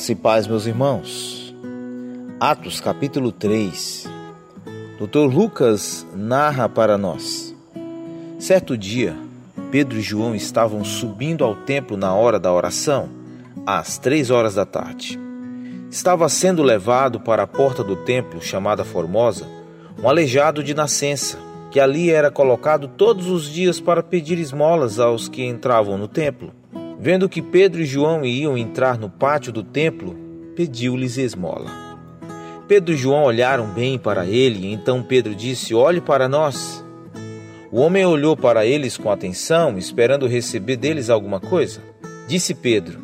Graça e paz, meus irmãos. Atos capítulo 3. Dr. Lucas narra para nós. Certo dia, Pedro e João estavam subindo ao templo na hora da oração, às três horas da tarde. Estava sendo levado para a porta do templo, chamada Formosa, um aleijado de nascença, que ali era colocado todos os dias para pedir esmolas aos que entravam no templo. Vendo que Pedro e João iam entrar no pátio do templo, pediu-lhes esmola. Pedro e João olharam bem para ele, então Pedro disse: Olhe para nós. O homem olhou para eles com atenção, esperando receber deles alguma coisa. Disse Pedro: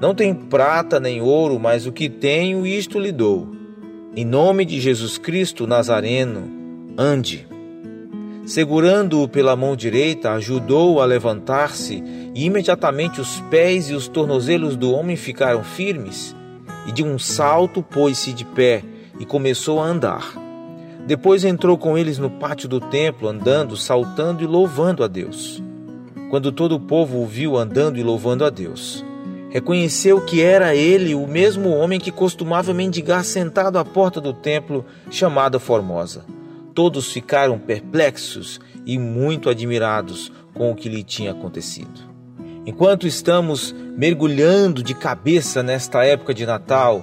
Não tenho prata nem ouro, mas o que tenho, isto lhe dou. Em nome de Jesus Cristo Nazareno, ande. Segurando-o pela mão direita, ajudou-o a levantar-se, e imediatamente os pés e os tornozelos do homem ficaram firmes, e de um salto pôs-se de pé e começou a andar. Depois entrou com eles no pátio do templo, andando, saltando e louvando a Deus. Quando todo o povo o viu andando e louvando a Deus, reconheceu que era ele o mesmo homem que costumava mendigar sentado à porta do templo, chamada Formosa. Todos ficaram perplexos e muito admirados com o que lhe tinha acontecido. Enquanto estamos mergulhando de cabeça nesta época de Natal,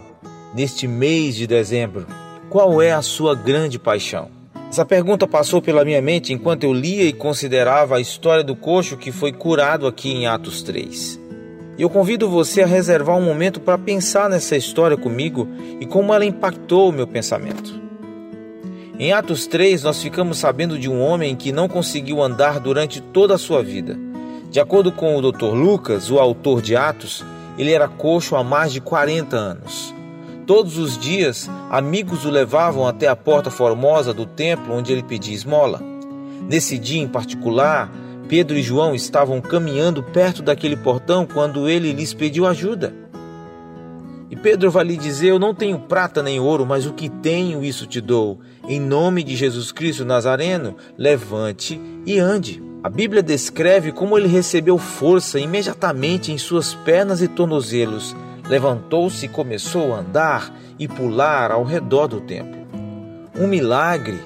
neste mês de dezembro, qual é a sua grande paixão? Essa pergunta passou pela minha mente enquanto eu lia e considerava a história do coxo que foi curado aqui em Atos 3. E eu convido você a reservar um momento para pensar nessa história comigo e como ela impactou o meu pensamento. Em Atos 3, nós ficamos sabendo de um homem que não conseguiu andar durante toda a sua vida. De acordo com o Dr. Lucas, o autor de Atos, ele era coxo há mais de 40 anos. Todos os dias, amigos o levavam até a porta formosa do templo onde ele pedia esmola. Nesse dia em particular, Pedro e João estavam caminhando perto daquele portão quando ele lhes pediu ajuda. E Pedro vai lhe dizer: Eu não tenho prata nem ouro, mas o que tenho, isso te dou. Em nome de Jesus Cristo Nazareno, levante e ande. A Bíblia descreve como ele recebeu força imediatamente em suas pernas e tornozelos. Levantou-se e começou a andar e pular ao redor do templo. Um milagre,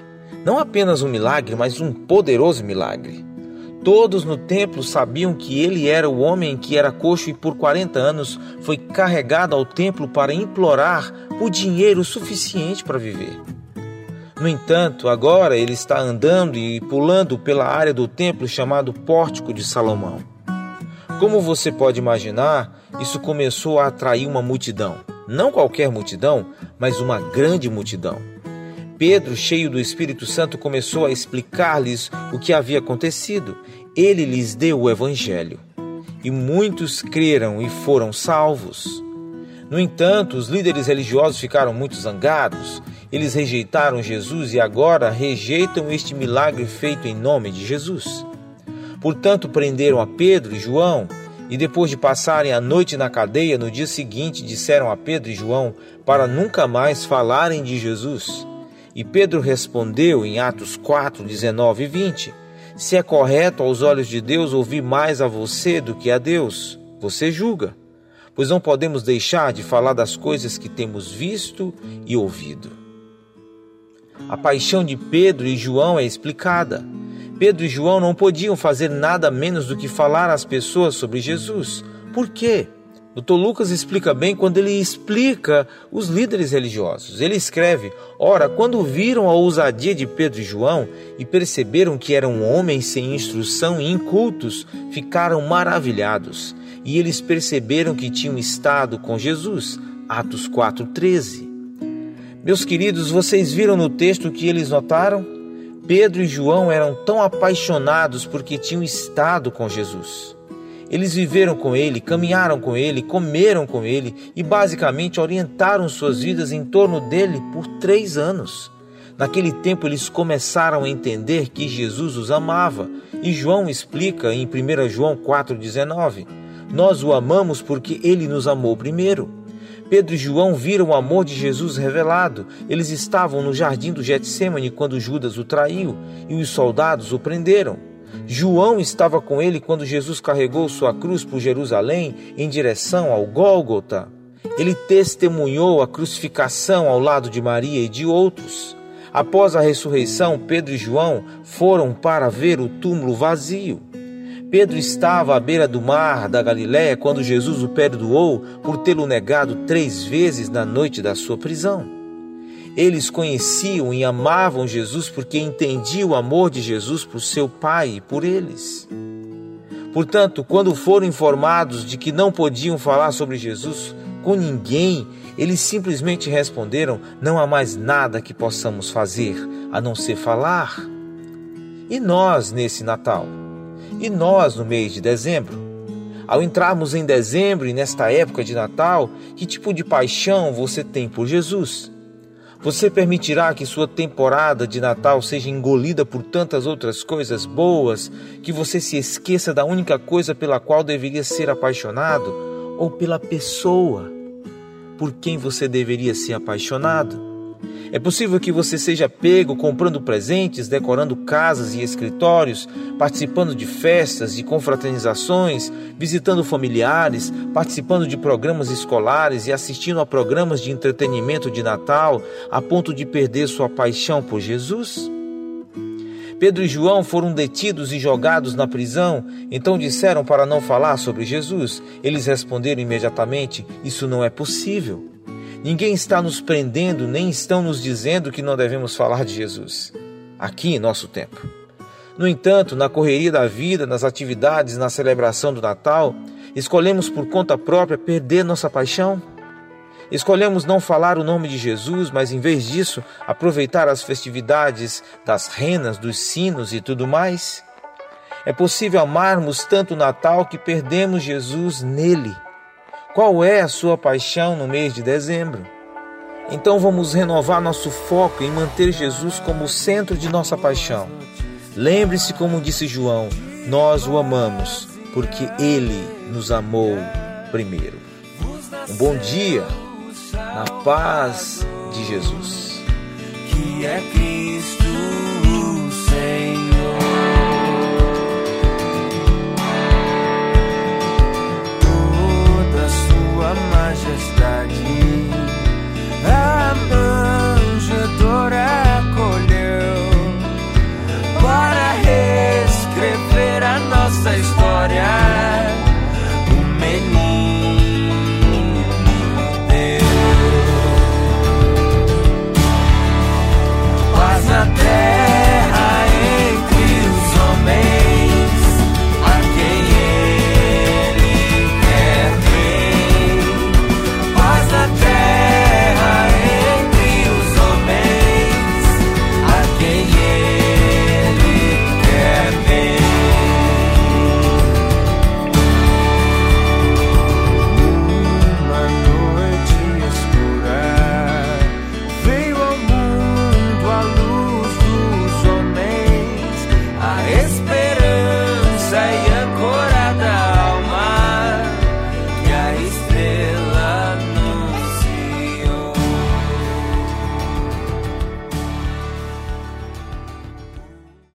não apenas um milagre, mas um poderoso milagre. Todos no templo sabiam que ele era o homem que era coxo e por 40 anos foi carregado ao templo para implorar por dinheiro suficiente para viver. No entanto, agora ele está andando e pulando pela área do templo chamado Pórtico de Salomão. Como você pode imaginar, isso começou a atrair uma multidão. Não qualquer multidão, mas uma grande multidão. Pedro, cheio do Espírito Santo, começou a explicar-lhes o que havia acontecido. Ele lhes deu o Evangelho. E muitos creram e foram salvos. No entanto, os líderes religiosos ficaram muito zangados. Eles rejeitaram Jesus e agora rejeitam este milagre feito em nome de Jesus. Portanto, prenderam a Pedro e João e depois de passarem a noite na cadeia, no dia seguinte disseram a Pedro e João para nunca mais falarem de Jesus. E Pedro respondeu em Atos 4, 19 e 20: Se é correto aos olhos de Deus ouvir mais a você do que a Deus, você julga, pois não podemos deixar de falar das coisas que temos visto e ouvido. A paixão de Pedro e João é explicada. Pedro e João não podiam fazer nada menos do que falar às pessoas sobre Jesus. Por quê? Dr. Lucas explica bem quando ele explica os líderes religiosos. Ele escreve: Ora, quando viram a ousadia de Pedro e João e perceberam que eram homens sem instrução e incultos, ficaram maravilhados. E eles perceberam que tinham estado com Jesus. Atos 4,13. Meus queridos, vocês viram no texto que eles notaram? Pedro e João eram tão apaixonados porque tinham estado com Jesus. Eles viveram com ele, caminharam com ele, comeram com ele e basicamente orientaram suas vidas em torno dele por três anos. Naquele tempo eles começaram a entender que Jesus os amava e João explica em 1 João 4,19: Nós o amamos porque ele nos amou primeiro. Pedro e João viram o amor de Jesus revelado. Eles estavam no jardim do Getsemane quando Judas o traiu e os soldados o prenderam. João estava com ele quando Jesus carregou sua cruz por Jerusalém em direção ao Gólgota. Ele testemunhou a crucificação ao lado de Maria e de outros. Após a ressurreição, Pedro e João foram para ver o túmulo vazio. Pedro estava à beira do mar da Galiléia quando Jesus o perdoou por tê-lo negado três vezes na noite da sua prisão. Eles conheciam e amavam Jesus porque entendiam o amor de Jesus por seu Pai e por eles. Portanto, quando foram informados de que não podiam falar sobre Jesus com ninguém, eles simplesmente responderam: Não há mais nada que possamos fazer a não ser falar. E nós nesse Natal? E nós no mês de dezembro? Ao entrarmos em dezembro e nesta época de Natal, que tipo de paixão você tem por Jesus? Você permitirá que sua temporada de Natal seja engolida por tantas outras coisas boas que você se esqueça da única coisa pela qual deveria ser apaixonado ou pela pessoa por quem você deveria ser apaixonado? É possível que você seja pego comprando presentes, decorando casas e escritórios, participando de festas e confraternizações, visitando familiares, participando de programas escolares e assistindo a programas de entretenimento de Natal, a ponto de perder sua paixão por Jesus? Pedro e João foram detidos e jogados na prisão, então disseram para não falar sobre Jesus. Eles responderam imediatamente: Isso não é possível. Ninguém está nos prendendo, nem estão nos dizendo que não devemos falar de Jesus. Aqui em nosso tempo. No entanto, na correria da vida, nas atividades, na celebração do Natal, escolhemos por conta própria perder nossa paixão? Escolhemos não falar o nome de Jesus, mas em vez disso, aproveitar as festividades das renas, dos sinos e tudo mais? É possível amarmos tanto o Natal que perdemos Jesus nele. Qual é a sua paixão no mês de dezembro? Então vamos renovar nosso foco em manter Jesus como o centro de nossa paixão. Lembre-se, como disse João, nós o amamos porque ele nos amou primeiro. Um bom dia, na paz de Jesus. Que é Cristo just